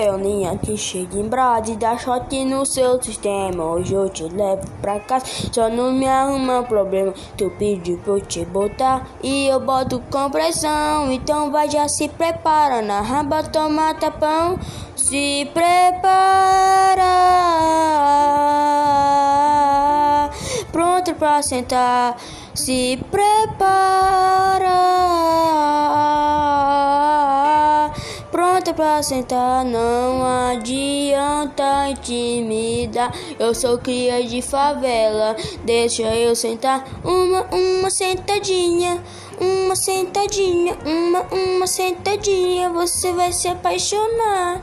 Eu nem te cheio em brade, dá shot no seu sistema. Hoje eu te levo pra casa, só não me arruma problema. Tu pediu pra eu te botar e eu boto com pressão. Então vai já se prepara, na raba toma tapão. Se prepara, pronto pra sentar. Se prepara, pronto pra sentar. Não adianta intimidar. Eu sou cria de favela, deixa eu sentar. Uma, uma sentadinha. Uma sentadinha, uma, uma sentadinha, você vai se apaixonar.